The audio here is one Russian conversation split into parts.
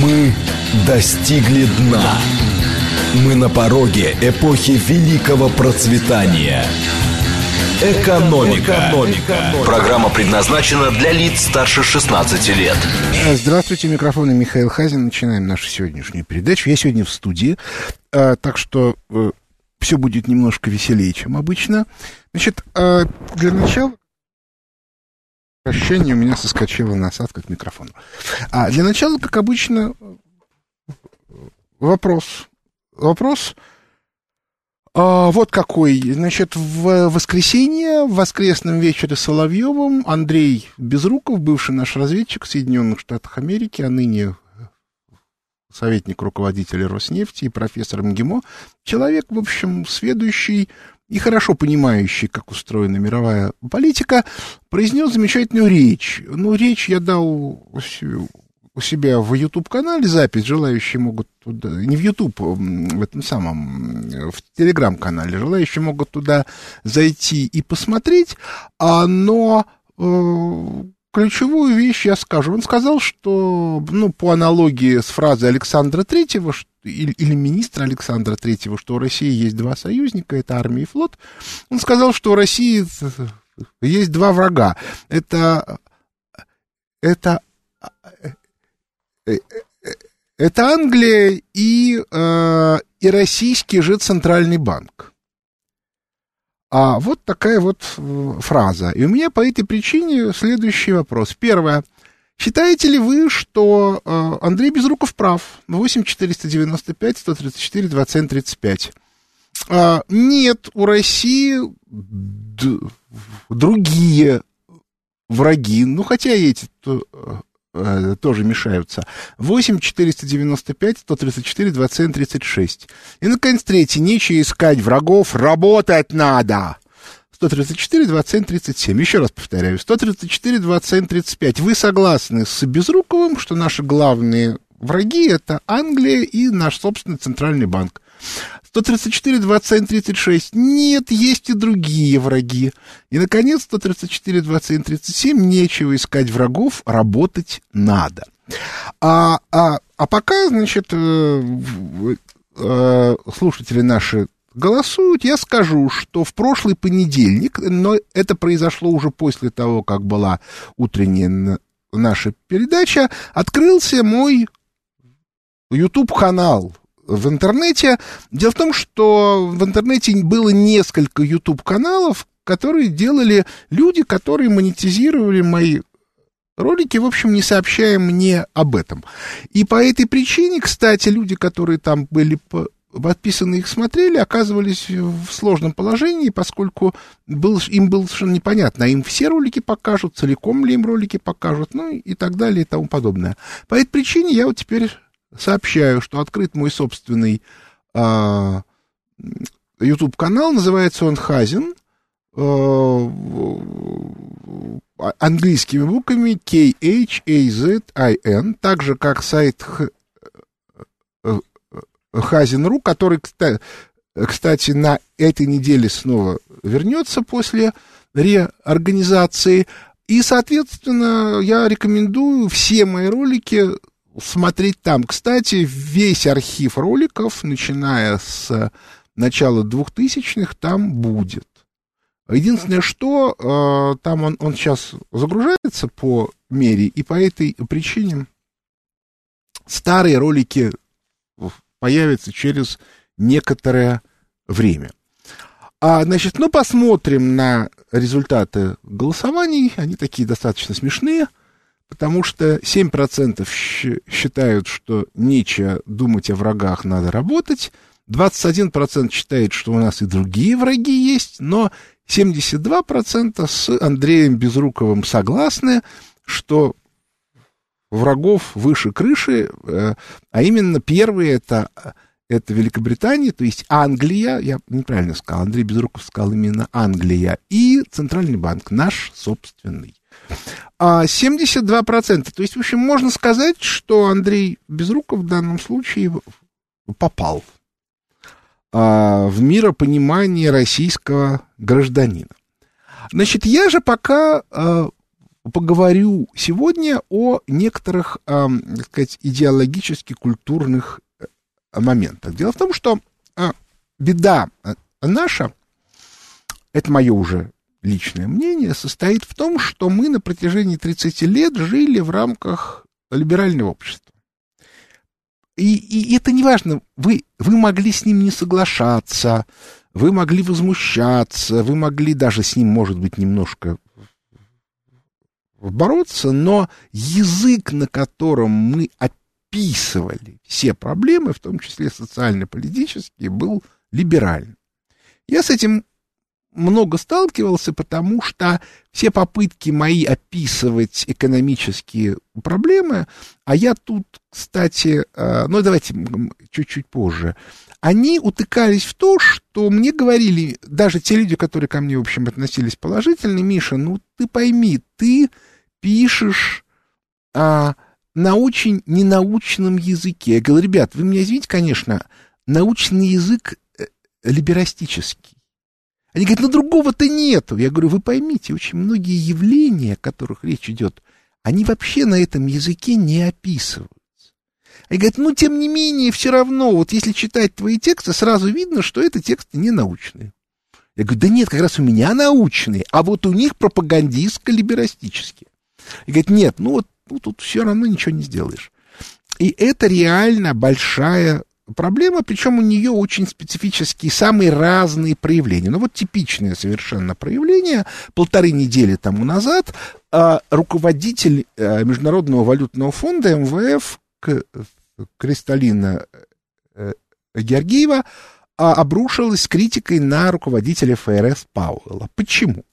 Мы достигли дна. Мы на пороге эпохи великого процветания. Экономика. Экономика. Программа предназначена для лиц старше 16 лет. Здравствуйте, микрофон Михаил Хазин. Начинаем нашу сегодняшнюю передачу. Я сегодня в студии, а, так что э, все будет немножко веселее, чем обычно. Значит, для начала Ощущение у меня соскочила насадка к микрофону. А для начала, как обычно, вопрос. Вопрос а, вот какой. Значит, в воскресенье, в воскресном вечере с Соловьевым Андрей Безруков, бывший наш разведчик в Соединенных Штатах Америки, а ныне советник руководителя Роснефти и профессор МГИМО, человек, в общем, следующий и хорошо понимающий, как устроена мировая политика, произнес замечательную речь. Ну, речь я дал у себя в YouTube-канале запись, желающие могут туда, не в YouTube, в этом самом, в Telegram-канале, желающие могут туда зайти и посмотреть, а, но э, ключевую вещь я скажу. Он сказал, что, ну, по аналогии с фразой Александра Третьего, или, или министра Александра Третьего, что у России есть два союзника, это армия и флот, он сказал, что у России есть два врага. Это, это, это Англия и, э, и российский же центральный банк. А вот такая вот э, фраза. И у меня по этой причине следующий вопрос. Первое. Считаете ли вы, что э, Андрей Безруков прав? 8 495 134 27 35. А, нет, у России другие враги, ну хотя эти то, э, тоже мешаются. 8 495 134 27 36. И, наконец, третий. Нечего искать врагов, работать надо. 134, 27, 37. Еще раз повторяю. 134, 27, 35. Вы согласны с Безруковым, что наши главные враги это Англия и наш собственный центральный банк? 134, 27, 36. Нет, есть и другие враги. И, наконец, 134, 27, 37. Нечего искать врагов, работать надо. А, а, а пока, значит, э, э, слушатели наши голосуют, я скажу, что в прошлый понедельник, но это произошло уже после того, как была утренняя наша передача, открылся мой YouTube-канал в интернете. Дело в том, что в интернете было несколько YouTube-каналов, которые делали люди, которые монетизировали мои ролики, в общем, не сообщая мне об этом. И по этой причине, кстати, люди, которые там были подписанные их смотрели, оказывались в сложном положении, поскольку был, им было совершенно непонятно, а им все ролики покажут, целиком ли им ролики покажут, ну и так далее и тому подобное. По этой причине я вот теперь сообщаю, что открыт мой собственный а, YouTube-канал, называется он Хазин, а, английскими буквами K-H-A-Z-I-N, так же, как сайт Хазин.ру, который, кстати, на этой неделе снова вернется после реорганизации. И, соответственно, я рекомендую все мои ролики смотреть там. Кстати, весь архив роликов, начиная с начала 2000-х, там будет. Единственное, что э, там он, он сейчас загружается по мере, и по этой причине старые ролики появится через некоторое время. А, значит, ну, посмотрим на результаты голосований. Они такие достаточно смешные, потому что 7% считают, что нечего думать о врагах, надо работать. 21% считает, что у нас и другие враги есть, но 72% с Андреем Безруковым согласны, что врагов выше крыши, э, а именно первые это, это Великобритания, то есть Англия, я неправильно сказал, Андрей Безруков сказал именно Англия, и Центральный банк, наш собственный. А 72%, то есть, в общем, можно сказать, что Андрей Безруков в данном случае попал а, в миропонимание российского гражданина. Значит, я же пока а, поговорю сегодня о некоторых, так сказать, идеологически-культурных э, моментах. Дело в том, что беда наша, это мое уже личное мнение, состоит в том, что мы на протяжении 30 лет жили в рамках либерального общества. И, и это не важно, вы, вы могли с ним не соглашаться, вы могли возмущаться, вы могли даже с ним, может быть, немножко бороться, но язык, на котором мы описывали все проблемы, в том числе социально-политические, был либеральным. Я с этим много сталкивался, потому что все попытки мои описывать экономические проблемы, а я тут, кстати, э, ну давайте чуть-чуть позже, они утыкались в то, что мне говорили, даже те люди, которые ко мне, в общем, относились положительно, Миша, ну ты пойми, ты пишешь а, на очень ненаучном языке. Я говорю, ребят, вы меня извините, конечно, научный язык э, либерастический. Они говорят, ну другого-то нету. Я говорю, вы поймите, очень многие явления, о которых речь идет, они вообще на этом языке не описываются. Они говорят, ну тем не менее, все равно, вот если читать твои тексты, сразу видно, что это тексты не научные. Я говорю, да нет, как раз у меня научные, а вот у них пропагандистско-либерастические. И говорит, нет, ну вот ну, тут все равно ничего не сделаешь. И это реально большая проблема, причем у нее очень специфические, самые разные проявления. Ну вот типичное совершенно проявление. Полторы недели тому назад а, руководитель а, Международного валютного фонда МВФ К, Кристалина а, Георгиева а, обрушилась критикой на руководителя ФРС Пауэлла. Почему?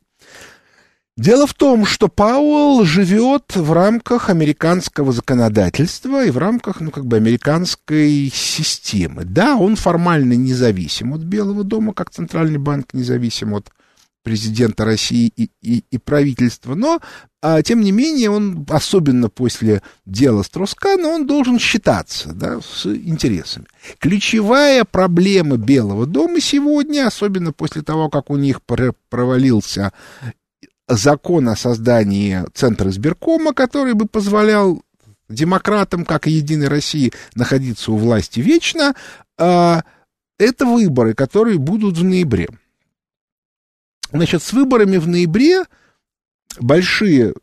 Дело в том, что Пауэлл живет в рамках американского законодательства и в рамках, ну, как бы, американской системы. Да, он формально независим от Белого дома, как Центральный банк независим от президента России и, и, и правительства, но, а, тем не менее, он, особенно после дела Строскана, он должен считаться да, с интересами. Ключевая проблема Белого дома сегодня, особенно после того, как у них провалился закон о создании Центра избиркома, который бы позволял демократам, как и Единой России, находиться у власти вечно, а, это выборы, которые будут в ноябре. Значит, с выборами в ноябре большие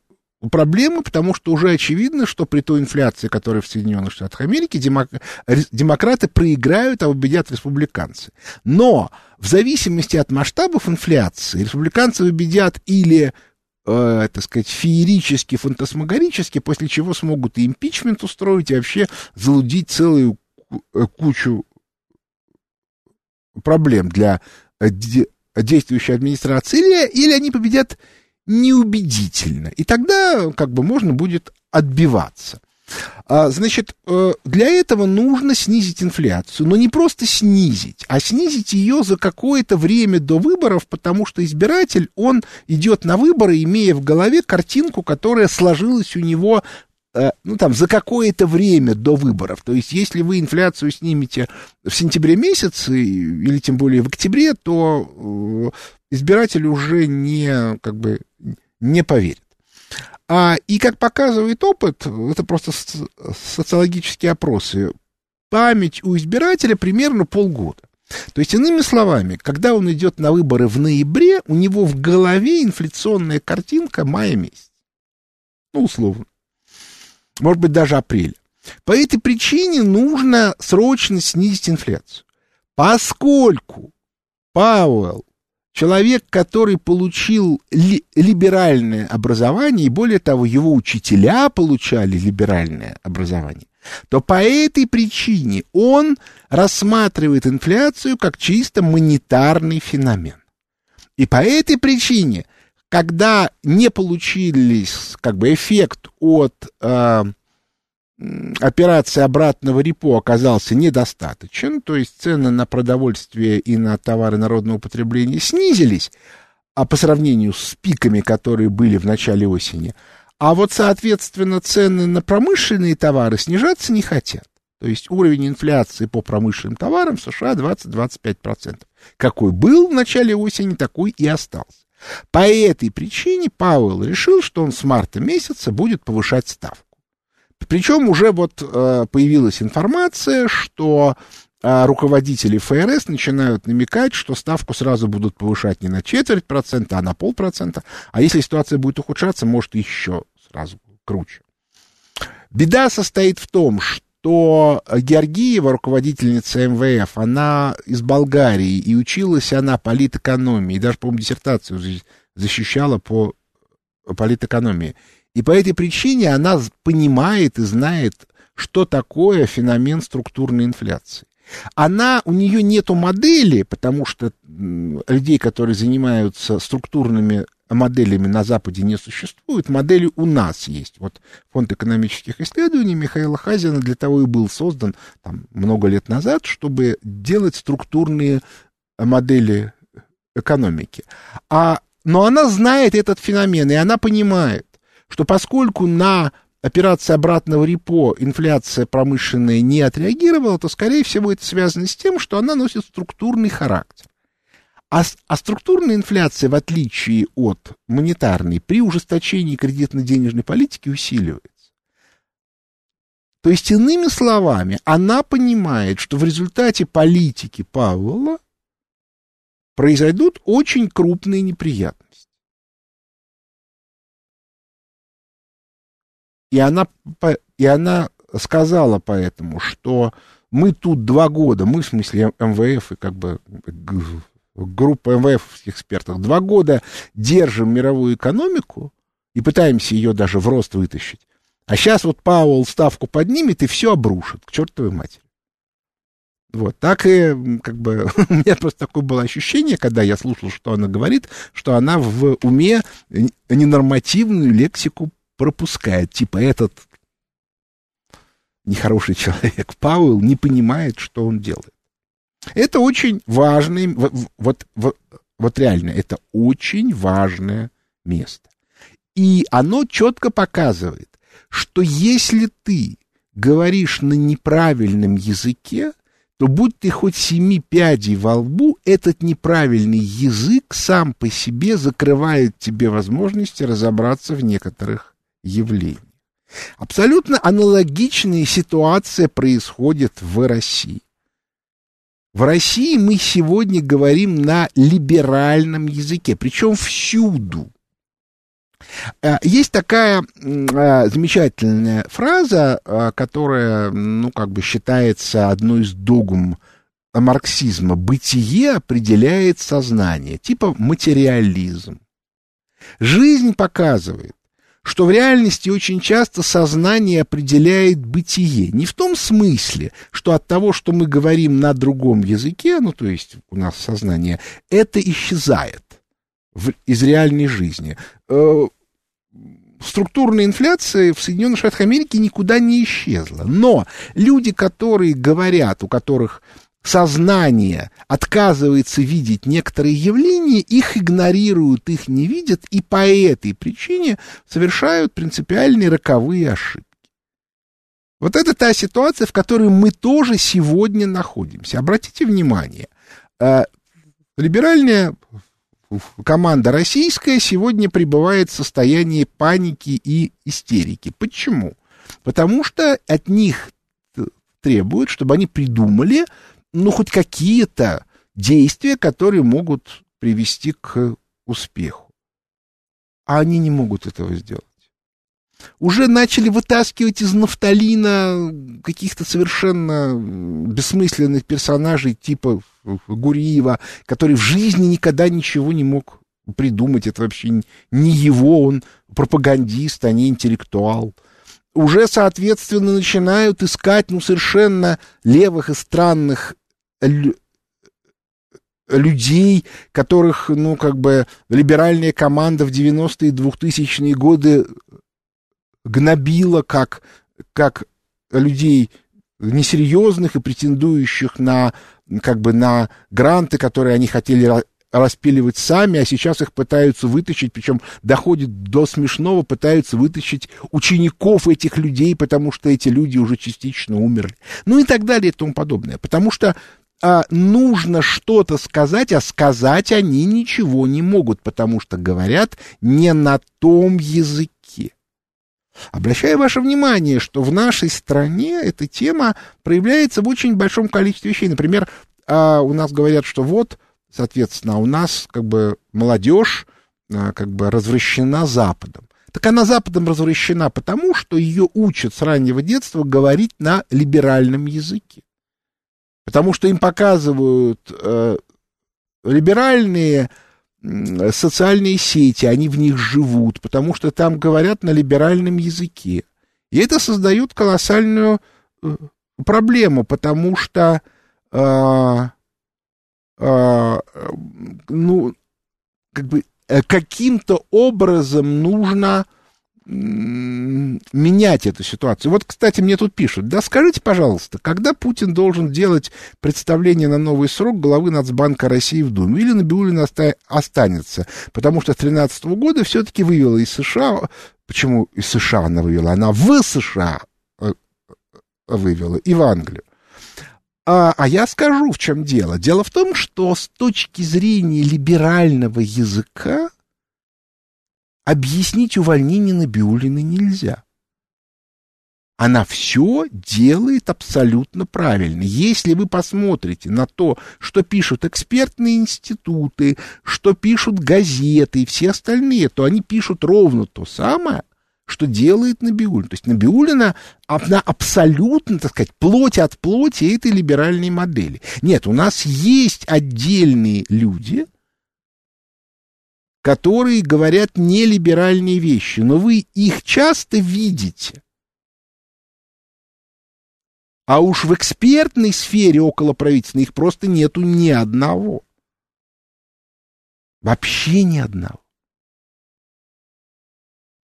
проблемы, потому что уже очевидно, что при той инфляции, которая в Соединенных Штатах Америки, демок... демократы проиграют, а победят республиканцы. Но в зависимости от масштабов инфляции республиканцы победят или э, так сказать, феерически, фантасмагорически, после чего смогут и импичмент устроить, и вообще залудить целую э, кучу проблем для э, действующей администрации, или, или они победят неубедительно. И тогда как бы можно будет отбиваться. А, значит, э, для этого нужно снизить инфляцию, но не просто снизить, а снизить ее за какое-то время до выборов, потому что избиратель, он идет на выборы, имея в голове картинку, которая сложилась у него ну, там, за какое-то время до выборов. То есть, если вы инфляцию снимете в сентябре месяце, или тем более в октябре, то э, избиратель уже не, как бы, не поверит. А, и как показывает опыт, это просто социологические опросы, память у избирателя примерно полгода. То есть, иными словами, когда он идет на выборы в ноябре, у него в голове инфляционная картинка мая месяц. Ну, условно. Может быть, даже апреля. По этой причине нужно срочно снизить инфляцию. Поскольку Пауэлл человек, который получил ли, либеральное образование, и более того, его учителя получали либеральное образование, то по этой причине он рассматривает инфляцию как чисто монетарный феномен. И по этой причине, когда не получились как бы эффект от э, операции обратного репо оказался недостаточен, то есть цены на продовольствие и на товары народного потребления снизились, а по сравнению с пиками, которые были в начале осени, а вот, соответственно, цены на промышленные товары снижаться не хотят. То есть уровень инфляции по промышленным товарам в США 20-25%. Какой был в начале осени, такой и остался. По этой причине Пауэлл решил, что он с марта месяца будет повышать ставку. Причем уже вот э, появилась информация, что э, руководители ФРС начинают намекать, что ставку сразу будут повышать не на четверть процента, а на полпроцента. А если ситуация будет ухудшаться, может еще сразу круче. Беда состоит в том, что что Георгиева, руководительница МВФ, она из Болгарии, и училась она политэкономии, даже, по-моему, диссертацию защищала по политэкономии. И по этой причине она понимает и знает, что такое феномен структурной инфляции. Она, у нее нету модели, потому что людей, которые занимаются структурными моделями на Западе не существует, модели у нас есть. Вот Фонд экономических исследований Михаила Хазина для того и был создан там, много лет назад, чтобы делать структурные модели экономики. А, но она знает этот феномен, и она понимает, что поскольку на операции обратного репо инфляция промышленная не отреагировала, то, скорее всего, это связано с тем, что она носит структурный характер. А, а структурная инфляция, в отличие от монетарной, при ужесточении кредитно-денежной политики усиливается. То есть, иными словами, она понимает, что в результате политики Павла произойдут очень крупные неприятности. И она, и она сказала поэтому, что мы тут два года, мы в смысле МВФ и как бы группа МВФ экспертов, два года держим мировую экономику и пытаемся ее даже в рост вытащить. А сейчас вот Пауэлл ставку поднимет и все обрушит к чертовой матери. Вот, так и, как бы, у меня просто такое было ощущение, когда я слушал, что она говорит, что она в уме ненормативную лексику пропускает. Типа этот нехороший человек Пауэлл не понимает, что он делает. Это очень важный, вот, вот, вот реально, это очень важное место. И оно четко показывает, что если ты говоришь на неправильном языке, то будь ты хоть семи пядей во лбу, этот неправильный язык сам по себе закрывает тебе возможности разобраться в некоторых явлениях. Абсолютно аналогичная ситуация происходит в России. В России мы сегодня говорим на либеральном языке, причем всюду. Э, есть такая э, замечательная фраза, э, которая, ну, как бы считается одной из догм марксизма. Бытие определяет сознание, типа материализм. Жизнь показывает, что в реальности очень часто сознание определяет бытие. Не в том смысле, что от того, что мы говорим на другом языке, ну, то есть у нас сознание, это исчезает в, из реальной жизни. Э, структурная инфляция в Соединенных Штатах Америки никуда не исчезла. Но люди, которые говорят, у которых сознание отказывается видеть некоторые явления, их игнорируют, их не видят, и по этой причине совершают принципиальные роковые ошибки. Вот это та ситуация, в которой мы тоже сегодня находимся. Обратите внимание, э, либеральная команда российская сегодня пребывает в состоянии паники и истерики. Почему? Потому что от них требуют, чтобы они придумали ну, хоть какие-то действия, которые могут привести к успеху. А они не могут этого сделать. Уже начали вытаскивать из нафталина каких-то совершенно бессмысленных персонажей типа Гуриева, который в жизни никогда ничего не мог придумать. Это вообще не его, он пропагандист, а не интеллектуал уже, соответственно, начинают искать, ну, совершенно левых и странных людей, которых, ну, как бы, либеральная команда в 90-е и 2000-е годы гнобила как, как людей несерьезных и претендующих на, как бы, на гранты, которые они хотели распиливать сами, а сейчас их пытаются вытащить, причем доходит до смешного, пытаются вытащить учеников этих людей, потому что эти люди уже частично умерли. Ну и так далее и тому подобное. Потому что а, нужно что-то сказать, а сказать они ничего не могут, потому что говорят не на том языке. Обращаю ваше внимание, что в нашей стране эта тема проявляется в очень большом количестве вещей. Например, а, у нас говорят, что вот, соответственно, у нас как бы молодежь а, как бы развращена Западом. Так она Западом развращена потому, что ее учат с раннего детства говорить на либеральном языке. Потому что им показывают э, либеральные э, социальные сети, они в них живут, потому что там говорят на либеральном языке. И это создает колоссальную э, проблему, потому что э, э, ну, как бы Э, каким-то образом нужно менять эту ситуацию. Вот, кстати, мне тут пишут, да скажите, пожалуйста, когда Путин должен делать представление на новый срок главы Нацбанка России в Думе? Или Набиулина останется? Потому что с 2013 года все-таки вывела из США... Почему из США она вывела? Она в США э, вывела и в Англию. А, а я скажу, в чем дело. Дело в том, что с точки зрения либерального языка объяснить увольнение Набиулины нельзя. Она все делает абсолютно правильно. Если вы посмотрите на то, что пишут экспертные институты, что пишут газеты и все остальные, то они пишут ровно то самое, что делает Набиулина. То есть Набиулина, она абсолютно, так сказать, плоть от плоти этой либеральной модели. Нет, у нас есть отдельные люди, которые говорят нелиберальные вещи, но вы их часто видите. А уж в экспертной сфере около правительственной их просто нету ни одного. Вообще ни одного.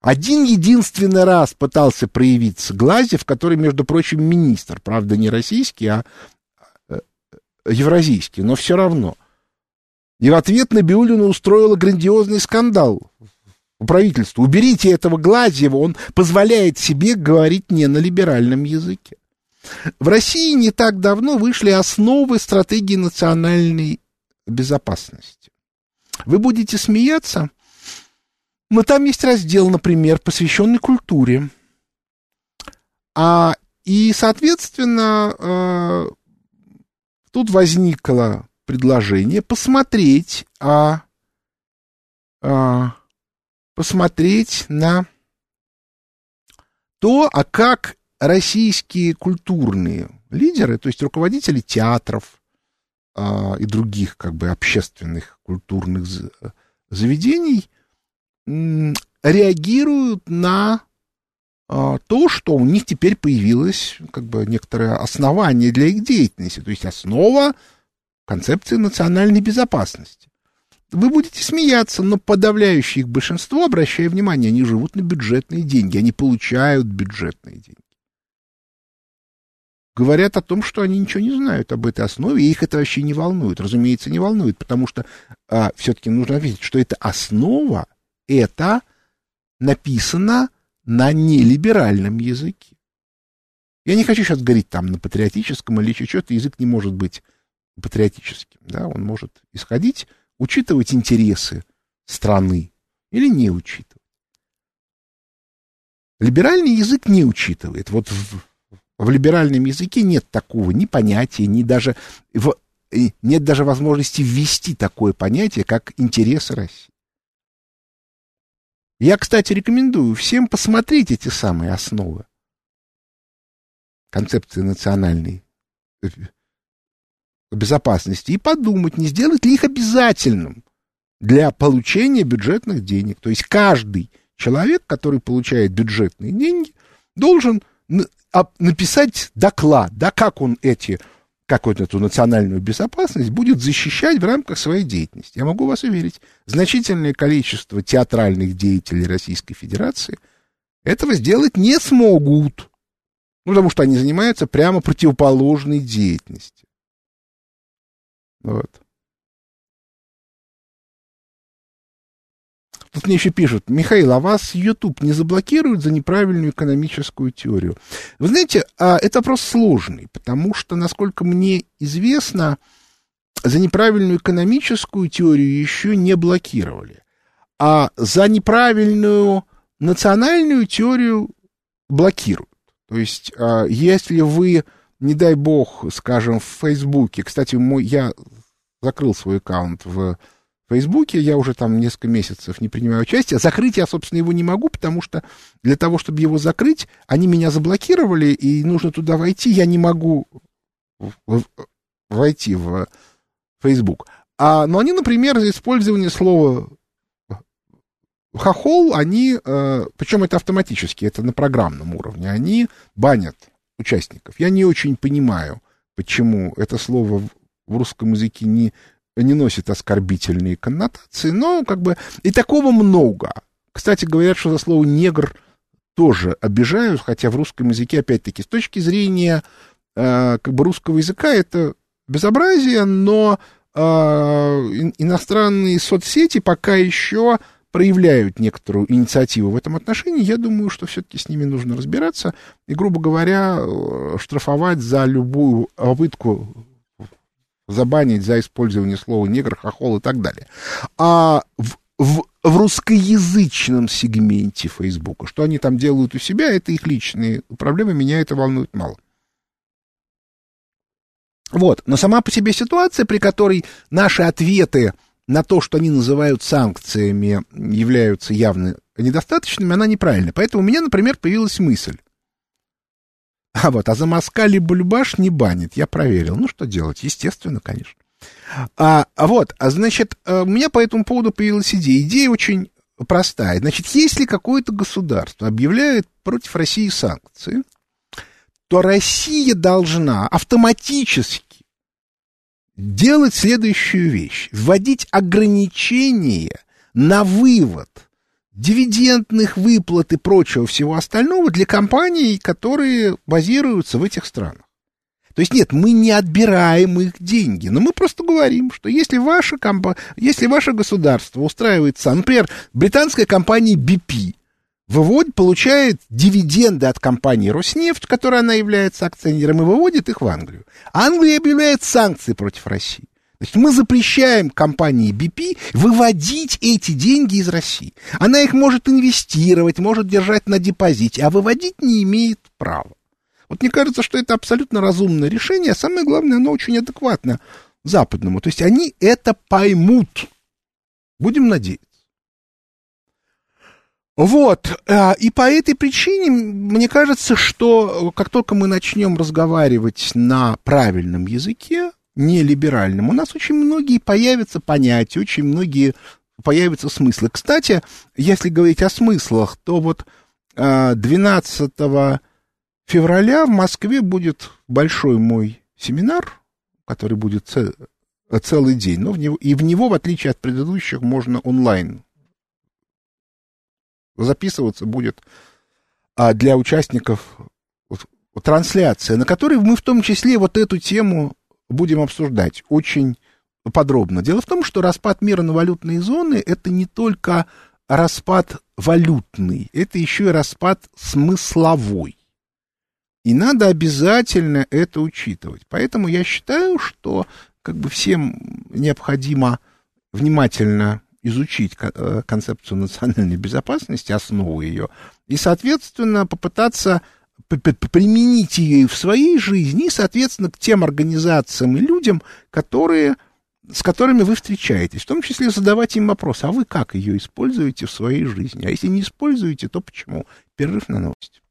Один единственный раз пытался проявиться Глазев, который, между прочим, министр, правда, не российский, а э, евразийский, но все равно. И в ответ на Биулину устроила грандиозный скандал у правительства. Уберите этого Глазьева, он позволяет себе говорить не на либеральном языке. В России не так давно вышли основы стратегии национальной безопасности. Вы будете смеяться, но там есть раздел, например, посвященный культуре. А, и, соответственно, э, тут возникло предложение посмотреть, а, а, посмотреть на то, а как российские культурные лидеры, то есть руководители театров а, и других как бы общественных культурных заведений, реагируют на а, то, что у них теперь появилось как бы некоторое основание для их деятельности, то есть основа концепции национальной безопасности. Вы будете смеяться, но подавляющее их большинство, обращая внимание, они живут на бюджетные деньги, они получают бюджетные деньги. Говорят о том, что они ничего не знают об этой основе, и их это вообще не волнует. Разумеется, не волнует, потому что а, все-таки нужно видеть, что это основа это написано на нелиберальном языке. Я не хочу сейчас говорить там на патриотическом или еще что-то, язык не может быть патриотическим, да, он может исходить, учитывать интересы страны или не учитывать. Либеральный язык не учитывает. Вот в, в либеральном языке нет такого ни понятия, ни даже в, нет даже возможности ввести такое понятие, как интересы России. Я, кстати, рекомендую всем посмотреть эти самые основы концепции национальной э, безопасности и подумать, не сделать ли их обязательным для получения бюджетных денег. То есть каждый человек, который получает бюджетные деньги, должен написать доклад, да, как он эти как вот эту национальную безопасность будет защищать в рамках своей деятельности. Я могу вас уверить, значительное количество театральных деятелей Российской Федерации этого сделать не смогут, ну, потому что они занимаются прямо противоположной деятельностью. Вот. Тут мне еще пишут, Михаил, а вас YouTube не заблокирует за неправильную экономическую теорию? Вы знаете, а, это вопрос сложный, потому что, насколько мне известно, за неправильную экономическую теорию еще не блокировали. А за неправильную национальную теорию блокируют. То есть, а, если вы, не дай бог, скажем, в Фейсбуке, кстати, мой, я закрыл свой аккаунт в Фейсбуке, я уже там несколько месяцев не принимаю участие. Закрыть я, собственно, его не могу, потому что для того, чтобы его закрыть, они меня заблокировали, и нужно туда войти, я не могу войти в Facebook. А, но они, например, за использование слова хохол, они, э, причем это автоматически, это на программном уровне, они банят участников. Я не очень понимаю, почему это слово в русском языке не не носит оскорбительные коннотации, но как бы и такого много. Кстати, говорят, что за слово «негр» тоже обижают, хотя в русском языке, опять-таки, с точки зрения э, как бы русского языка это безобразие, но э, иностранные соцсети пока еще проявляют некоторую инициативу в этом отношении, я думаю, что все-таки с ними нужно разбираться и, грубо говоря, э, штрафовать за любую попытку забанить за использование слова негр, хохол и так далее. А в, в, в русскоязычном сегменте Фейсбука, что они там делают у себя, это их личные проблемы, меня это волнует мало. Вот, но сама по себе ситуация, при которой наши ответы на то, что они называют санкциями, являются явно недостаточными, она неправильная. Поэтому у меня, например, появилась мысль. А вот, а за Москали Бульбаш не банит, я проверил. Ну, что делать? Естественно, конечно. А, а вот, а значит, э, у меня по этому поводу появилась идея. Идея очень простая. Значит, если какое-то государство объявляет против России санкции, то Россия должна автоматически делать следующую вещь. Вводить ограничения на вывод – дивидендных выплат и прочего всего остального для компаний, которые базируются в этих странах. То есть нет, мы не отбираем их деньги, но мы просто говорим, что если ваше, компа... если ваше государство устраивается, например, британская компания BP выводит, получает дивиденды от компании Роснефть, которой она является акционером, и выводит их в Англию. Англия объявляет санкции против России. Значит, мы запрещаем компании BP выводить эти деньги из России. Она их может инвестировать, может держать на депозите, а выводить не имеет права. Вот мне кажется, что это абсолютно разумное решение, а самое главное, оно очень адекватно западному. То есть они это поймут. Будем надеяться. Вот, э, и по этой причине мне кажется, что как только мы начнем разговаривать на правильном языке, нелиберальным, у нас очень многие появятся понятия, очень многие появятся смыслы. Кстати, если говорить о смыслах, то вот 12 а, февраля в Москве будет большой мой семинар, который будет целый день, но в него, и в него, в отличие от предыдущих, можно онлайн записываться будет а для участников трансляция, на которой мы в том числе вот эту тему будем обсуждать очень подробно. Дело в том, что распад мира на валютные зоны — это не только распад валютный, это еще и распад смысловой. И надо обязательно это учитывать. Поэтому я считаю, что как бы всем необходимо внимательно изучить э, концепцию национальной безопасности, основу ее, и, соответственно, попытаться применить ее и в своей жизни, и, соответственно, к тем организациям и людям, которые, с которыми вы встречаетесь, в том числе задавать им вопрос, а вы как ее используете в своей жизни? А если не используете, то почему? Перерыв на новости.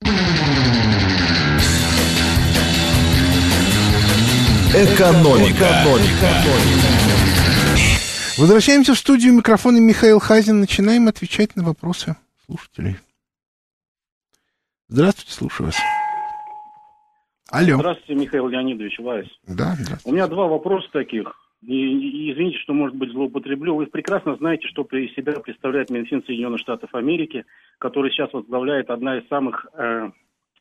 Экономика. Экономика. Возвращаемся в студию микрофона Михаил Хазин. Начинаем отвечать на вопросы слушателей. Здравствуйте, слушаю вас. Алло. Здравствуйте, Михаил Леонидович Вайс. Да, У меня два вопроса таких. И, и, извините, что, может быть, злоупотреблю. Вы прекрасно знаете, что при себя представляет Минфин Соединенных Штатов Америки, который сейчас возглавляет одна из самых э,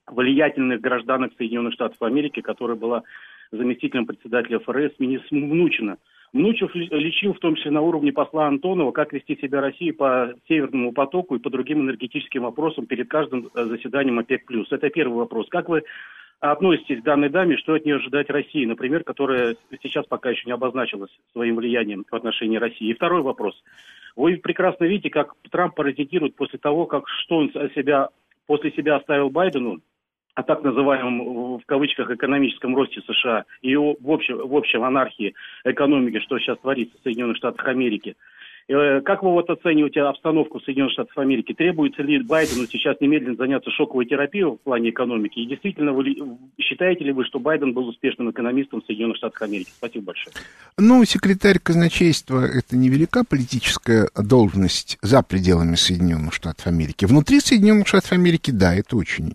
влиятельных гражданок Соединенных Штатов Америки, которая была заместителем председателя ФРС, министр Мнучина. Мнучев лечил, в том числе на уровне посла Антонова, как вести себя России по Северному потоку и по другим энергетическим вопросам перед каждым э, заседанием ОПЕК+. Это первый вопрос. Как вы относитесь к данной даме, что от нее ожидать России, например, которая сейчас пока еще не обозначилась своим влиянием в отношении России? И второй вопрос. Вы прекрасно видите, как Трамп паразитирует после того, как что он себя, после себя оставил Байдену, о так называемом, в кавычках, экономическом росте США и в общем, в общем анархии экономики, что сейчас творится в Соединенных Штатах Америки. Э, как вы вот оцениваете обстановку в Соединенных Штатах Америки? Требуется ли Байдену сейчас немедленно заняться шоковой терапией в плане экономики? И действительно, вы считаете ли вы, что Байден был успешным экономистом в Соединенных Штатах Америки? Спасибо большое. Ну, секретарь казначейства – это невелика политическая должность за пределами Соединенных Штатов Америки. Внутри Соединенных Штатов Америки, да, это очень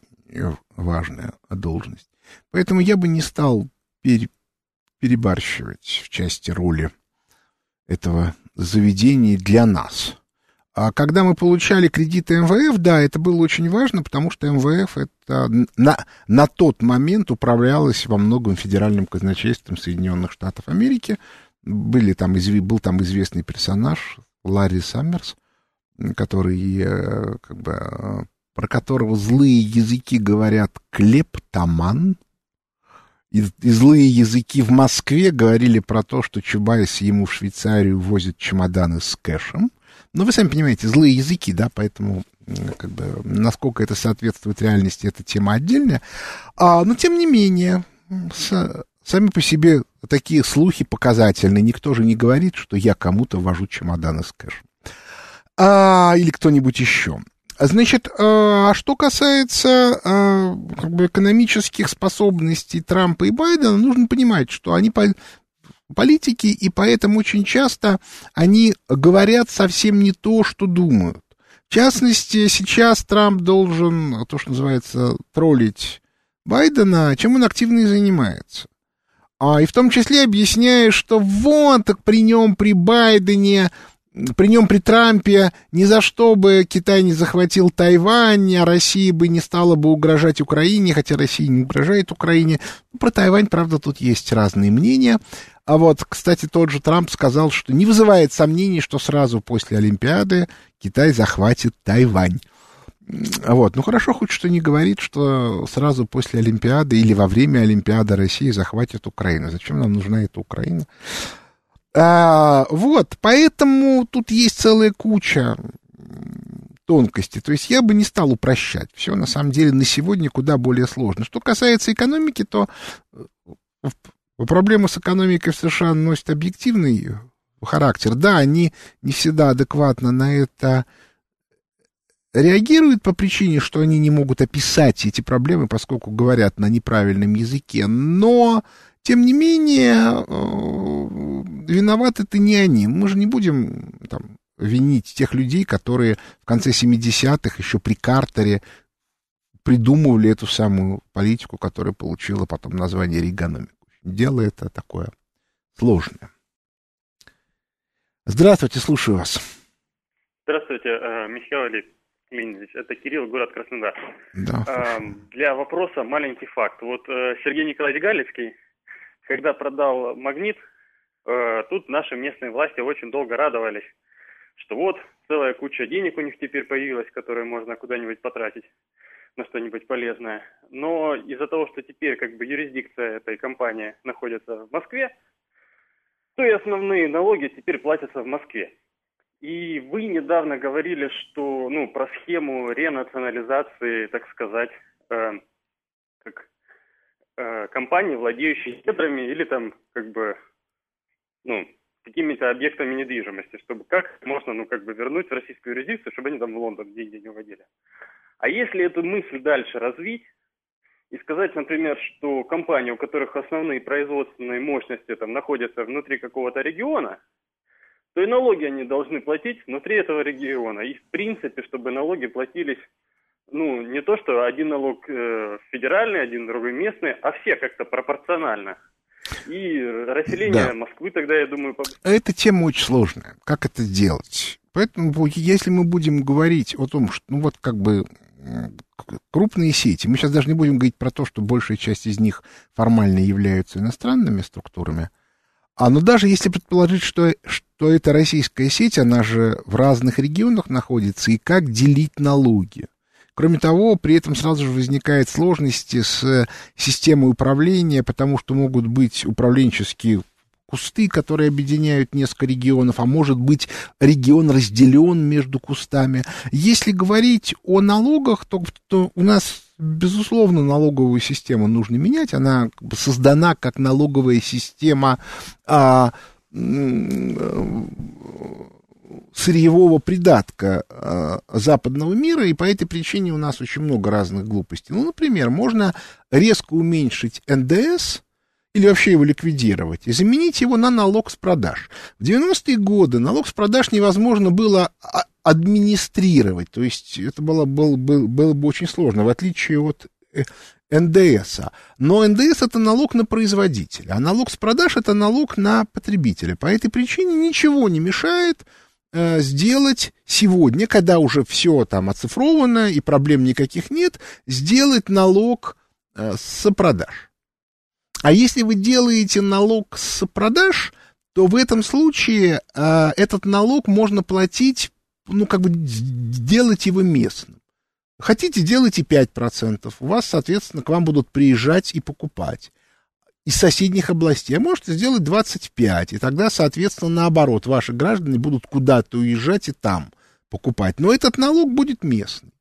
важная должность. Поэтому я бы не стал пере, перебарщивать в части роли этого заведения для нас. А когда мы получали кредиты МВФ, да, это было очень важно, потому что МВФ это на, на тот момент управлялось во многом федеральным казначейством Соединенных Штатов Америки. Были там, был там известный персонаж Ларри Саммерс, который э, как бы э, про которого злые языки говорят клептоман, и, и злые языки в Москве говорили про то, что Чубайс ему в Швейцарию возит чемоданы с кэшем. Но вы сами понимаете, злые языки, да, поэтому как бы, насколько это соответствует реальности, это тема отдельная. А, но, тем не менее, с, сами по себе такие слухи показательны. Никто же не говорит, что я кому-то вожу чемоданы с кэшем. А, или кто-нибудь еще. Значит, э, а что касается э, как бы экономических способностей Трампа и Байдена, нужно понимать, что они политики, и поэтому очень часто они говорят совсем не то, что думают. В частности, сейчас Трамп должен, то, что называется, троллить Байдена, чем он активно и занимается. А, и в том числе объясняя, что вот, так при нем, при Байдене, при нем, при Трампе, ни за что бы Китай не захватил Тайвань, а Россия бы не стала бы угрожать Украине, хотя Россия не угрожает Украине. Ну, про Тайвань, правда, тут есть разные мнения. А вот, кстати, тот же Трамп сказал, что не вызывает сомнений, что сразу после Олимпиады Китай захватит Тайвань. Вот, ну хорошо, хоть что не говорит, что сразу после Олимпиады или во время Олимпиады Россия захватит Украину. Зачем нам нужна эта Украина? А, вот, поэтому тут есть целая куча тонкостей. То есть я бы не стал упрощать. Все на самом деле на сегодня куда более сложно. Что касается экономики, то э, проблемы с экономикой в США носят объективный характер. Да, они не всегда адекватно на это реагируют по причине, что они не могут описать эти проблемы, поскольку говорят на неправильном языке. Но тем не менее, э, виноваты это не они. Мы же не будем там, винить тех людей, которые в конце 70-х еще при Картере придумывали эту самую политику, которая получила потом название Рейгономику. Дело это такое сложное. Здравствуйте, слушаю вас. Здравствуйте, э, Михаил Леонидович. Это Кирилл, город Краснодар. Да. Эм, для вопроса маленький факт. Вот э, Сергей Николаевич Галицкий когда продал «Магнит», э, тут наши местные власти очень долго радовались, что вот целая куча денег у них теперь появилась, которые можно куда-нибудь потратить на что-нибудь полезное. Но из-за того, что теперь как бы юрисдикция этой компании находится в Москве, то и основные налоги теперь платятся в Москве. И вы недавно говорили, что, ну, про схему ренационализации, так сказать, э, как э, компании, владеющие недрами или там как бы, ну, какими-то объектами недвижимости, чтобы как можно, ну, как бы вернуть в российскую юрисдикцию, чтобы они там в Лондон деньги не уводили. А если эту мысль дальше развить и сказать, например, что компании, у которых основные производственные мощности там находятся внутри какого-то региона, то и налоги они должны платить внутри этого региона. И в принципе, чтобы налоги платились ну, не то, что один налог э, федеральный, один другой местный, а все как-то пропорционально. И расселение да. Москвы тогда, я думаю... Эта тема очень сложная. Как это делать? Поэтому, если мы будем говорить о том, что, ну, вот как бы крупные сети, мы сейчас даже не будем говорить про то, что большая часть из них формально являются иностранными структурами, А но даже если предположить, что, что это российская сеть, она же в разных регионах находится, и как делить налоги? Кроме того, при этом сразу же возникают сложности с системой управления, потому что могут быть управленческие кусты, которые объединяют несколько регионов, а может быть регион разделен между кустами. Если говорить о налогах, то, то у нас безусловно, налоговую систему нужно менять. Она создана как налоговая система а, сырьевого придатка а, западного мира, и по этой причине у нас очень много разных глупостей. Ну, например, можно резко уменьшить НДС, или вообще его ликвидировать, и заменить его на налог с продаж. В 90-е годы налог с продаж невозможно было а, администрировать. То есть это было, было, было, было бы очень сложно, в отличие от э, НДС. Но НДС это налог на производителя, а налог с продаж это налог на потребителя. По этой причине ничего не мешает э, сделать сегодня, когда уже все там оцифровано и проблем никаких нет, сделать налог э, с продаж. А если вы делаете налог с продаж, то в этом случае э, этот налог можно платить ну, как бы делать его местным. Хотите, делайте 5%. У вас, соответственно, к вам будут приезжать и покупать из соседних областей. А можете сделать 25, и тогда, соответственно, наоборот, ваши граждане будут куда-то уезжать и там покупать. Но этот налог будет местный.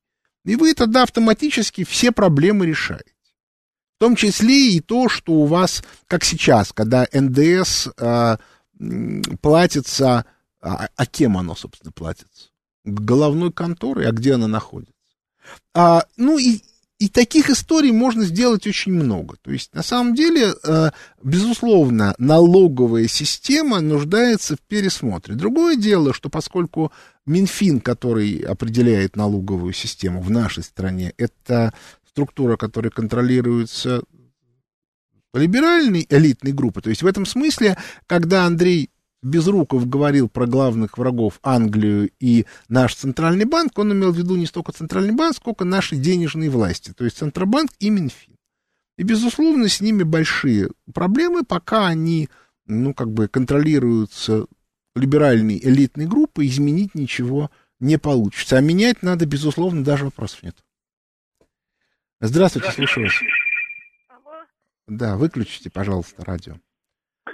И вы тогда автоматически все проблемы решаете. В том числе и то, что у вас, как сейчас, когда НДС э, платится, а, а кем оно, собственно, платится? головной конторы, а где она находится. А, ну и, и таких историй можно сделать очень много. То есть, на самом деле, э, безусловно, налоговая система нуждается в пересмотре. Другое дело, что поскольку Минфин, который определяет налоговую систему в нашей стране, это структура, которая контролируется либеральной элитной группой. То есть в этом смысле, когда Андрей Безруков говорил про главных врагов Англию и наш центральный банк, он имел в виду не столько центральный банк, сколько наши денежные власти, то есть Центробанк и Минфин. И, безусловно, с ними большие проблемы, пока они, ну, как бы контролируются либеральной элитной группой, изменить ничего не получится. А менять надо, безусловно, даже вопросов нет. Здравствуйте, слушаю вас. Да, выключите, пожалуйста, радио.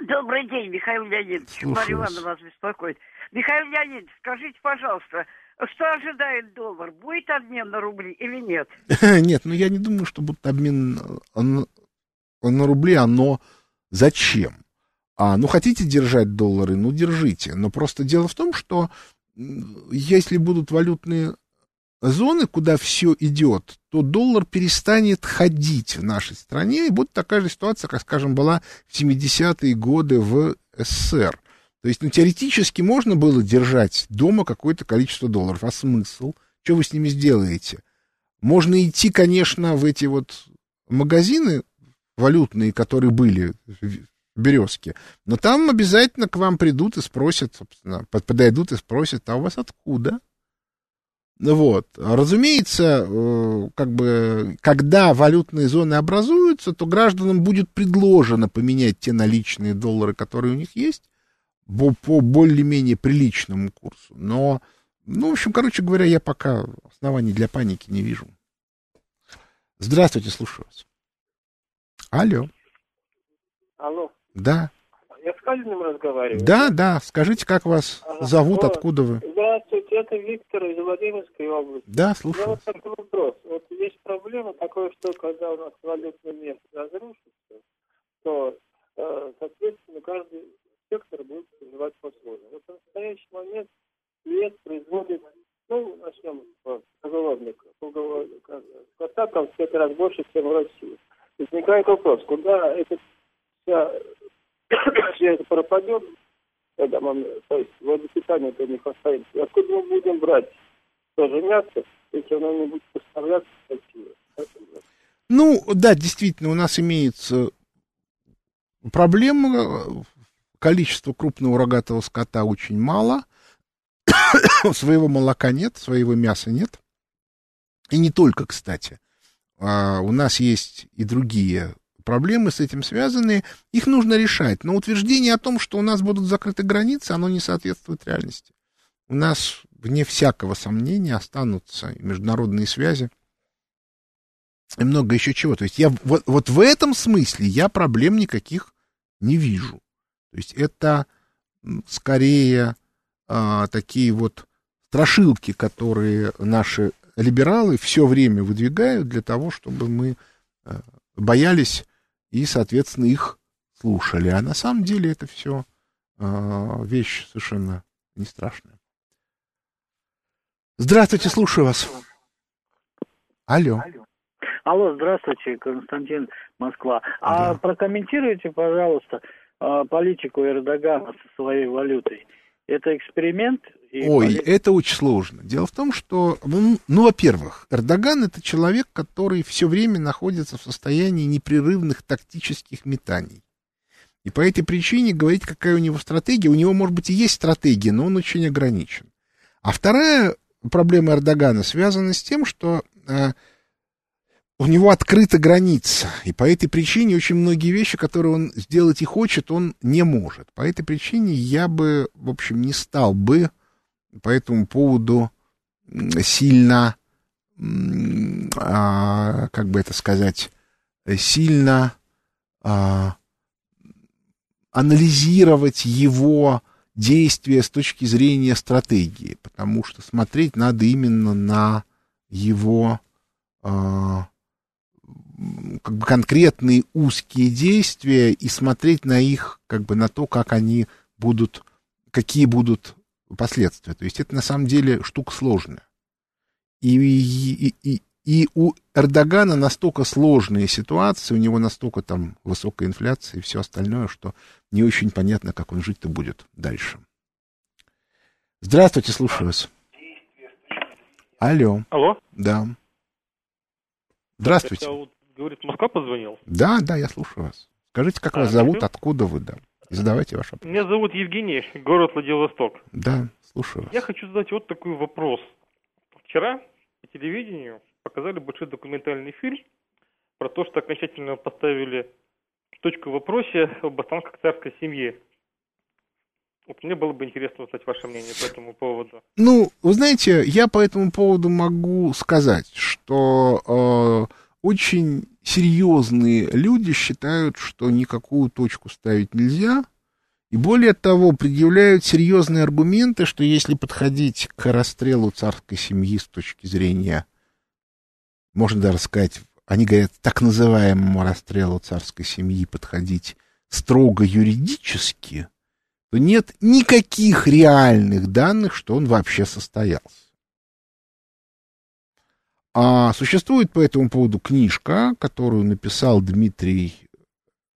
Добрый день, Михаил Леонидович. Слушаю Марья. Ивановна вас беспокоит. Михаил Леонидович, скажите, пожалуйста, что ожидает доллар? Будет обмен на рубли или нет? Нет, ну я не думаю, что будет обмен на, рубли, оно зачем? А, ну, хотите держать доллары, ну, держите. Но просто дело в том, что если будут валютные зоны, куда все идет, то доллар перестанет ходить в нашей стране, и будет такая же ситуация, как, скажем, была в 70-е годы в СССР. То есть, ну, теоретически можно было держать дома какое-то количество долларов. А смысл? Что вы с ними сделаете? Можно идти, конечно, в эти вот магазины валютные, которые были в Березке, но там обязательно к вам придут и спросят, собственно, под- подойдут и спросят, а у вас откуда? Ну Вот. Разумеется, э, как бы, когда валютные зоны образуются, то гражданам будет предложено поменять те наличные доллары, которые у них есть, по, по более-менее приличному курсу. Но, ну, в общем, короче говоря, я пока оснований для паники не вижу. Здравствуйте, слушаю вас. Алло. Алло, Да, я с Калиным разговариваю? да, да. Скажите, как вас Ага. зовут, Вот. откуда вы? Здравствуйте, это Виктор из Владимирской области. Да, слушаю. вот такой вопрос. Вот есть проблема такое, что когда у нас валютный мир разрушится, то, э, соответственно, каждый сектор будет проживать по-своему. Вот в настоящий момент клиент производит, ну, начнем с поголовника, поголовника, там в пять раз больше, чем в России. Возникает вопрос, куда это вся, все это пропадет, когда мы, то есть водопитание это не останется. Откуда мы будем брать тоже мясо, если оно не будет поставляться. Ну, да, действительно, у нас имеется проблема. Количество крупного рогатого скота очень мало. своего молока нет, своего мяса нет. И не только, кстати. А, у нас есть и другие проблемы с этим связаны, их нужно решать. Но утверждение о том, что у нас будут закрыты границы, оно не соответствует реальности. У нас, вне всякого сомнения, останутся международные связи и много еще чего. То есть я вот, вот в этом смысле я проблем никаких не вижу. То есть это скорее а, такие вот страшилки, которые наши либералы все время выдвигают для того, чтобы мы а, боялись и, соответственно, их слушали. А на самом деле это все а, вещь совершенно не страшная. Здравствуйте, слушаю вас. Алло. Алло, здравствуйте, Константин, Москва. А Да. прокомментируйте, пожалуйста, а, политику Эрдогана со своей валютой. Это эксперимент? И Ой, поли- это очень сложно. Дело в том, что, ну, ну, во-первых, Эрдоган это человек, который все время находится в состоянии непрерывных тактических метаний. И по этой причине говорить, какая у него стратегия, у него, может быть, и есть стратегия, но он очень ограничен. А вторая проблема Эрдогана связана с тем, что э, у него открыта граница, и по этой причине очень многие вещи, которые он сделать и хочет, он не может. По этой причине я бы, в общем, не стал бы по этому поводу сильно, а, как бы это сказать, сильно а, анализировать его действия с точки зрения стратегии, потому что смотреть надо именно на его а, как бы конкретные узкие действия и смотреть на их, как бы на то, как они будут, какие будут последствия. То есть это на самом деле штука сложная. И, и, и, и у Эрдогана настолько сложная ситуация, у него настолько там высокая инфляция и все остальное, что не очень понятно, как он жить-то будет дальше. Здравствуйте, слушаю вас. Алло, Алло? да. Здравствуйте. Это вот, говорит, Москва позвонил. Да, да, я слушаю вас. Скажите, как А, вас зовут, откуда вы, да. Задавайте ваш вопрос. Меня зовут Евгений, город Владивосток. Да, слушаю вас. Я хочу задать вот такой вопрос. Вчера по телевидению показали большой документальный фильм про то, что окончательно поставили точку в вопросе об останках царской семьи. Вот мне было бы интересно узнать ваше мнение по этому поводу. Ну, вы знаете, я по этому поводу могу сказать, что э, очень серьезные люди считают, что никакую точку ставить нельзя, и более того, предъявляют серьезные аргументы, что если подходить к расстрелу царской семьи с точки зрения, можно даже сказать, они говорят, так называемому расстрелу царской семьи подходить строго юридически, то нет никаких реальных данных, что он вообще состоялся. А существует по этому поводу книжка, которую написал Дмитрий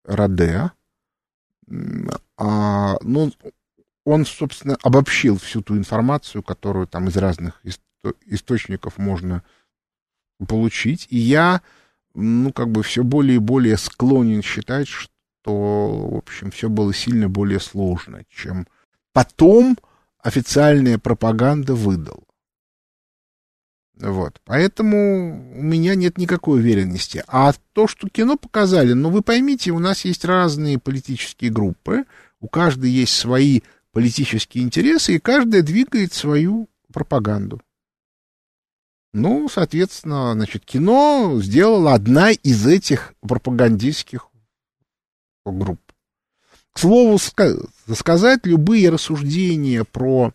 Раде. А, ну, он, собственно, обобщил всю ту информацию, которую там из разных исто- источников можно получить. И я, ну, как бы все более и более склонен считать, что, в общем, все было сильно более сложно, чем потом официальная пропаганда выдала. Вот. Поэтому у меня нет никакой уверенности. А то, что кино показали, ну, вы поймите, у нас есть разные политические группы, у каждой есть свои политические интересы, и каждая двигает свою пропаганду. Ну, соответственно, значит, кино сделала одна из этих пропагандистских групп. К слову ска- сказать, любые рассуждения про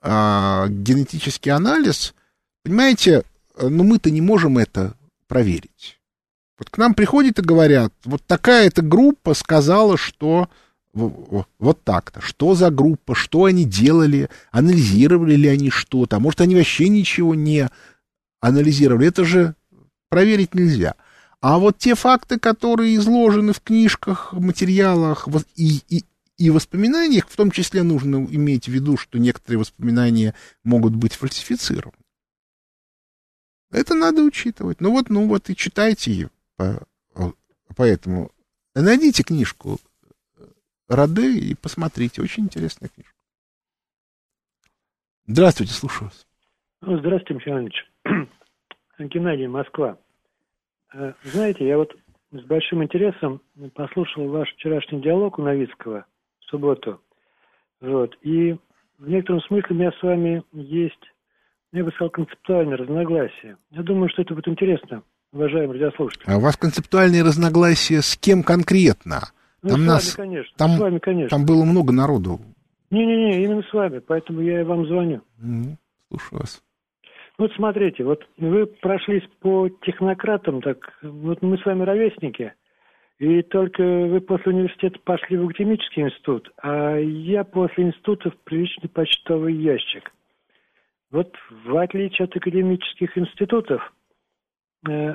а, генетический анализ, понимаете, э, ну мы-то не можем это проверить. Вот к нам приходят и говорят, вот такая-то группа сказала, что вот так-то. Что за группа, что они делали, анализировали ли они что-то, а может, они вообще ничего не анализировали. Это же проверить нельзя. А вот те факты, которые изложены в книжках, материалах и, и, и воспоминаниях, в том числе нужно иметь в виду, что некоторые воспоминания могут быть фальсифицированы. Это надо учитывать. Ну вот, ну вот и читайте ее. По- Поэтому найдите книжку Раде и посмотрите. Очень интересная книжка. Здравствуйте, слушаю вас. Ну, Здравствуйте, Михаил Иванович. Геннадий, Москва. Э, Знаете, я вот с большим интересом послушал ваш вчерашний диалог у Новицкого в субботу. Вот. И в некотором смысле у меня с вами есть, я бы сказал, концептуальное разногласие. Я думаю, что это будет интересно, уважаемые радиослушатели. А у вас концептуальные разногласия с кем конкретно? Ну, Там с нас- вами, конечно. там- с вами, конечно. Там было много народу. Не-не-не, именно с вами, поэтому я и вам звоню. М, Слушаю вас. Вот смотрите, вот вы прошлись по технократам, так вот мы с вами ровесники, и только вы после университета пошли в академический институт, а я после института в приличный почтовый ящик. Вот в отличие от академических институтов, э,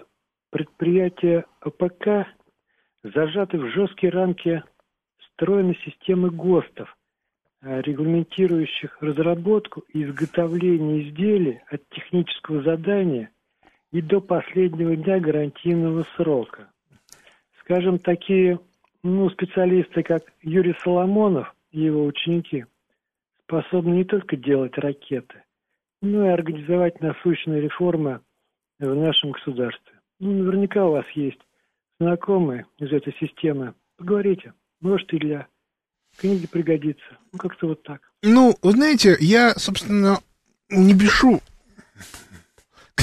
предприятия ОПК зажаты в жесткие рамки стройной системы ГОСТов, э, регламентирующих разработку и изготовление изделий от технического задания и до последнего дня гарантийного срока. Скажем, такие ну, специалисты, как Юрий Соломонов и его ученики, способны не только делать ракеты, но и организовать насущные реформы в нашем государстве. Ну, наверняка у вас есть знакомые из этой системы. Поговорите. Может, и для книги пригодится. Ну, как-то вот так. Ну, вы знаете, я, собственно, не пишу...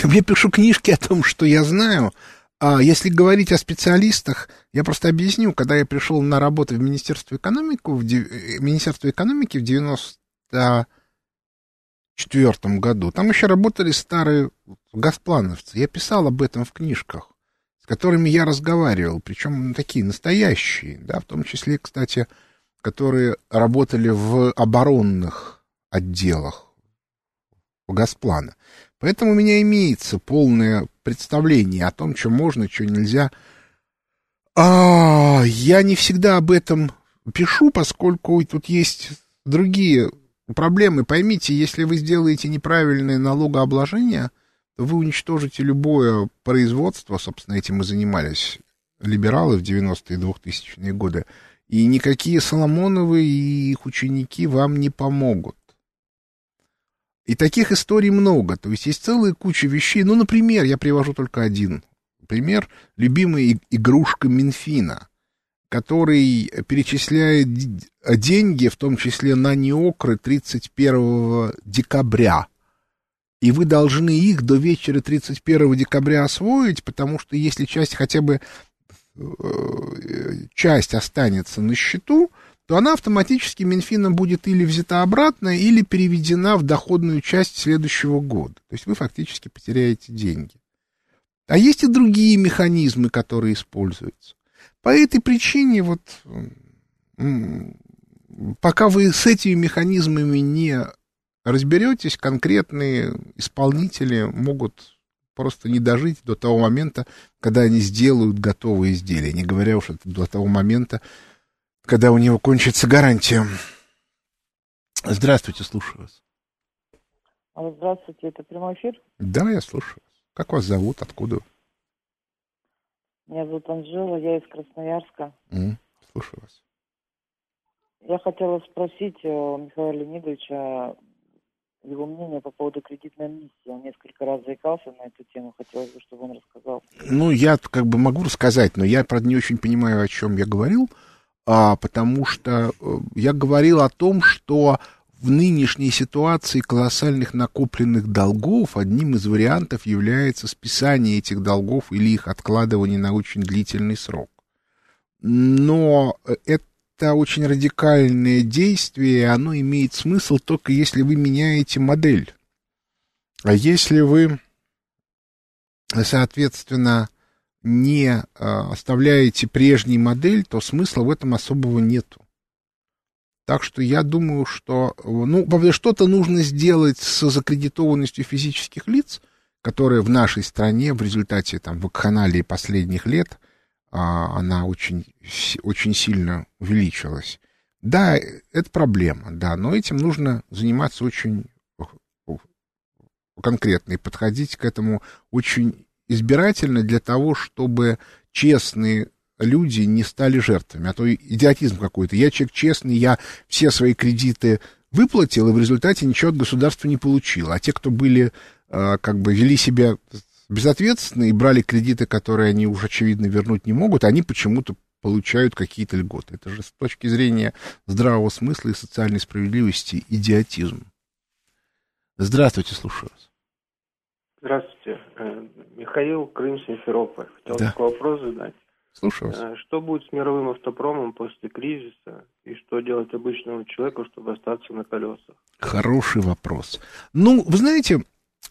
Я пишу книжки о том, что я знаю. А если говорить о специалистах, я просто объясню, когда я пришел на работу в Министерство экономики, в, э, Министерство экономики в 94 году, там еще работали старые газплановцы. Я писал об этом в книжках, с которыми я разговаривал, причем такие настоящие, да, в том числе, кстати, которые работали в оборонных отделах Газплана. Поэтому у меня имеется полное представление о том, что можно, что нельзя. А, я не всегда об этом пишу, поскольку тут есть другие проблемы. Поймите, если вы сделаете неправильное налогообложение, то вы уничтожите любое производство, собственно, этим и занимались либералы в 90-е и 2000-е годы, и никакие Соломоновы и их ученики вам не помогут. И таких историй много. То есть есть целая куча вещей. Ну, например, я привожу только один пример. Любимая игрушка Минфина, который перечисляет д- деньги, в том числе на неокры 31 декабря. И вы должны их до вечера 31 декабря освоить, потому что если часть хотя бы э, часть останется на счету, то она автоматически Минфином будет или взята обратно, или переведена в доходную часть следующего года. То есть вы фактически потеряете деньги. А есть и другие механизмы, которые используются. По этой причине вот пока вы с этими механизмами не разберетесь, конкретные исполнители могут просто не дожить до того момента, когда они сделают готовые изделия, не говоря уж это до того момента, когда у него кончится гарантия. Здравствуйте, слушаю вас. Здравствуйте, это прямой эфир. Да, я слушаю вас. Как вас зовут? Откуда? Меня зовут Анжела, я из Красноярска. М, Слушаю вас. Я хотела спросить у Михаила Леонидовича его мнение по поводу кредитной амнистии. Он несколько раз заикался на эту тему, хотелось бы, чтобы он рассказал. Ну, я как бы могу рассказать, но я, правда, не очень понимаю, о чем я говорил, а, потому что э, я говорил о том, что в нынешней ситуации колоссальных накопленных долгов одним из вариантов является списание этих долгов или их откладывание на очень длительный срок. Но это очень радикальное действие, и оно имеет смысл только если вы меняете модель. А если вы, соответственно, не э, оставляете прежней модель, то смысла в этом особого нету. Так что я думаю, что ну, что-то нужно сделать с закредитованностью физических лиц, которая в нашей стране в результате там, вакханалии последних лет а, она очень, очень сильно увеличилась. Да, это проблема, да, но этим нужно заниматься очень конкретно и подходить к этому очень избирательно для того, чтобы честные люди не стали жертвами, а то идиотизм какой-то. Я человек честный, я все свои кредиты выплатил, и в результате ничего от государства не получил. А те, кто были, э, как бы вели себя безответственны и брали кредиты, которые они уже, очевидно, вернуть не могут, они почему-то получают какие-то льготы. Это же с точки зрения здравого смысла и социальной справедливости идиотизм. Здравствуйте, слушаю вас. Здравствуйте. Э, Михаил, Крым, Симферополь. Хотел Да. такой вопрос задать. Слушаю вас. Э, Что будет с мировым автопромом после кризиса? И что делать обычному человеку, чтобы остаться на колесах? Хороший вопрос. Ну, вы знаете,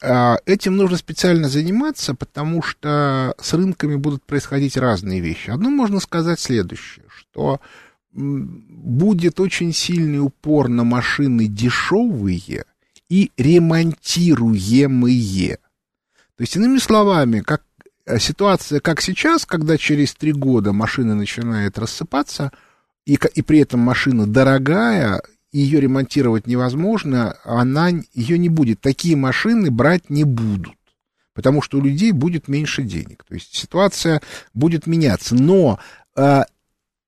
а, этим нужно специально заниматься, потому что с рынками будут происходить разные вещи. Одно можно сказать следующее, что будет очень сильный упор на машины дешевые и ремонтируемые. То есть, иными словами, как ситуация, как сейчас, когда через три года машина начинает рассыпаться, и, и при этом машина дорогая, ее ремонтировать невозможно, она, ее не будет. Такие машины брать не будут, потому что у людей будет меньше денег. То есть ситуация будет меняться. Но а,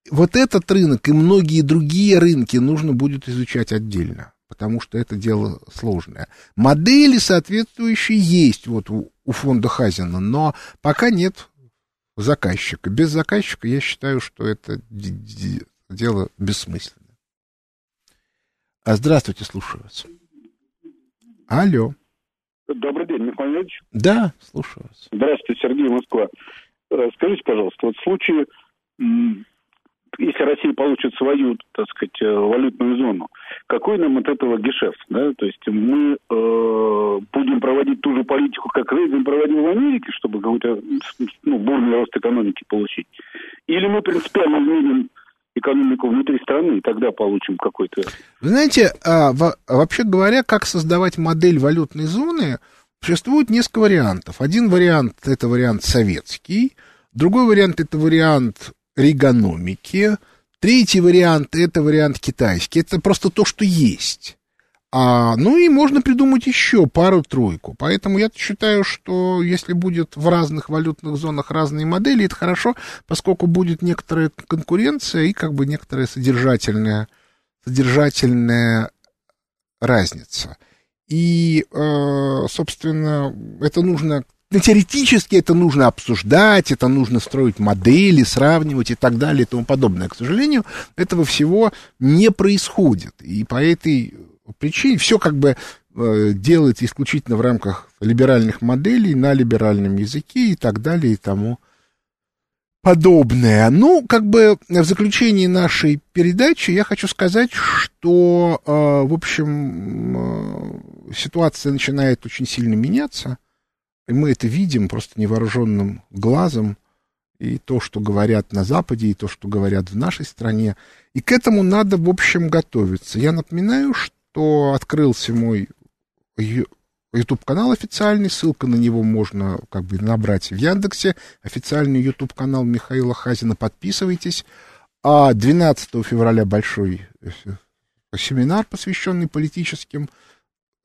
вот этот рынок и многие другие рынки нужно будет изучать отдельно, потому что это дело сложное. Модели соответствующие есть вот у, у фонда Хазина, но пока нет заказчика. Без заказчика я считаю, что это дело бессмысленное. А здравствуйте, слушаю вас. Алло. Добрый день, Михаил Леонидович. Да, слушаю вас. Здравствуйте, Сергей Москва. Э, Скажите, пожалуйста, вот в случае, если Россия получит свою, так сказать, э, валютную зону, какой нам от этого гешефт? Да? То есть мы э, будем проводить ту же политику, как Рейган проводил в Америке, чтобы какой-то ну, бурный рост экономики получить? Или мы принципиально изменим экономику внутри страны, и тогда получим какой-то... Вы знаете, а, во- вообще говоря, как создавать модель валютной зоны, существует несколько вариантов. Один вариант – это вариант советский, другой вариант – это вариант регономики, третий вариант – это вариант китайский. Это просто то, что есть. А, ну и можно придумать еще пару-тройку. Поэтому я считаю, что если будет в разных валютных зонах разные модели, это хорошо, поскольку будет некоторая конкуренция и как бы некоторая содержательная, содержательная разница. И, э, собственно, это нужно, ну, теоретически это нужно обсуждать, это нужно строить модели, сравнивать и так далее и тому подобное. К сожалению, этого всего не происходит. И по этой причине все как бы э, делается исключительно в рамках либеральных моделей, на либеральном языке и так далее и тому подобное. Ну, как бы в заключении нашей передачи я хочу сказать, что, э, в общем, э, ситуация начинает очень сильно меняться, и мы это видим просто невооруженным глазом, и то, что говорят на Западе, и то, что говорят в нашей стране. И к этому надо, в общем, готовиться. Я напоминаю, что открылся мой YouTube-канал официальный, ссылка на него можно как бы набрать в Яндексе, официальный YouTube-канал Михаила Хазина, подписывайтесь. А 12 февраля большой э, семинар, посвященный политическим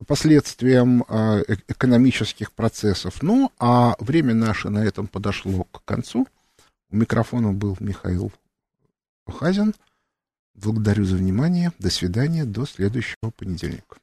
последствиям э, э- экономических процессов. Ну, а время наше на этом подошло к концу. У микрофона был Михаил Хазин. Благодарю за внимание. До свидания. До следующего понедельника.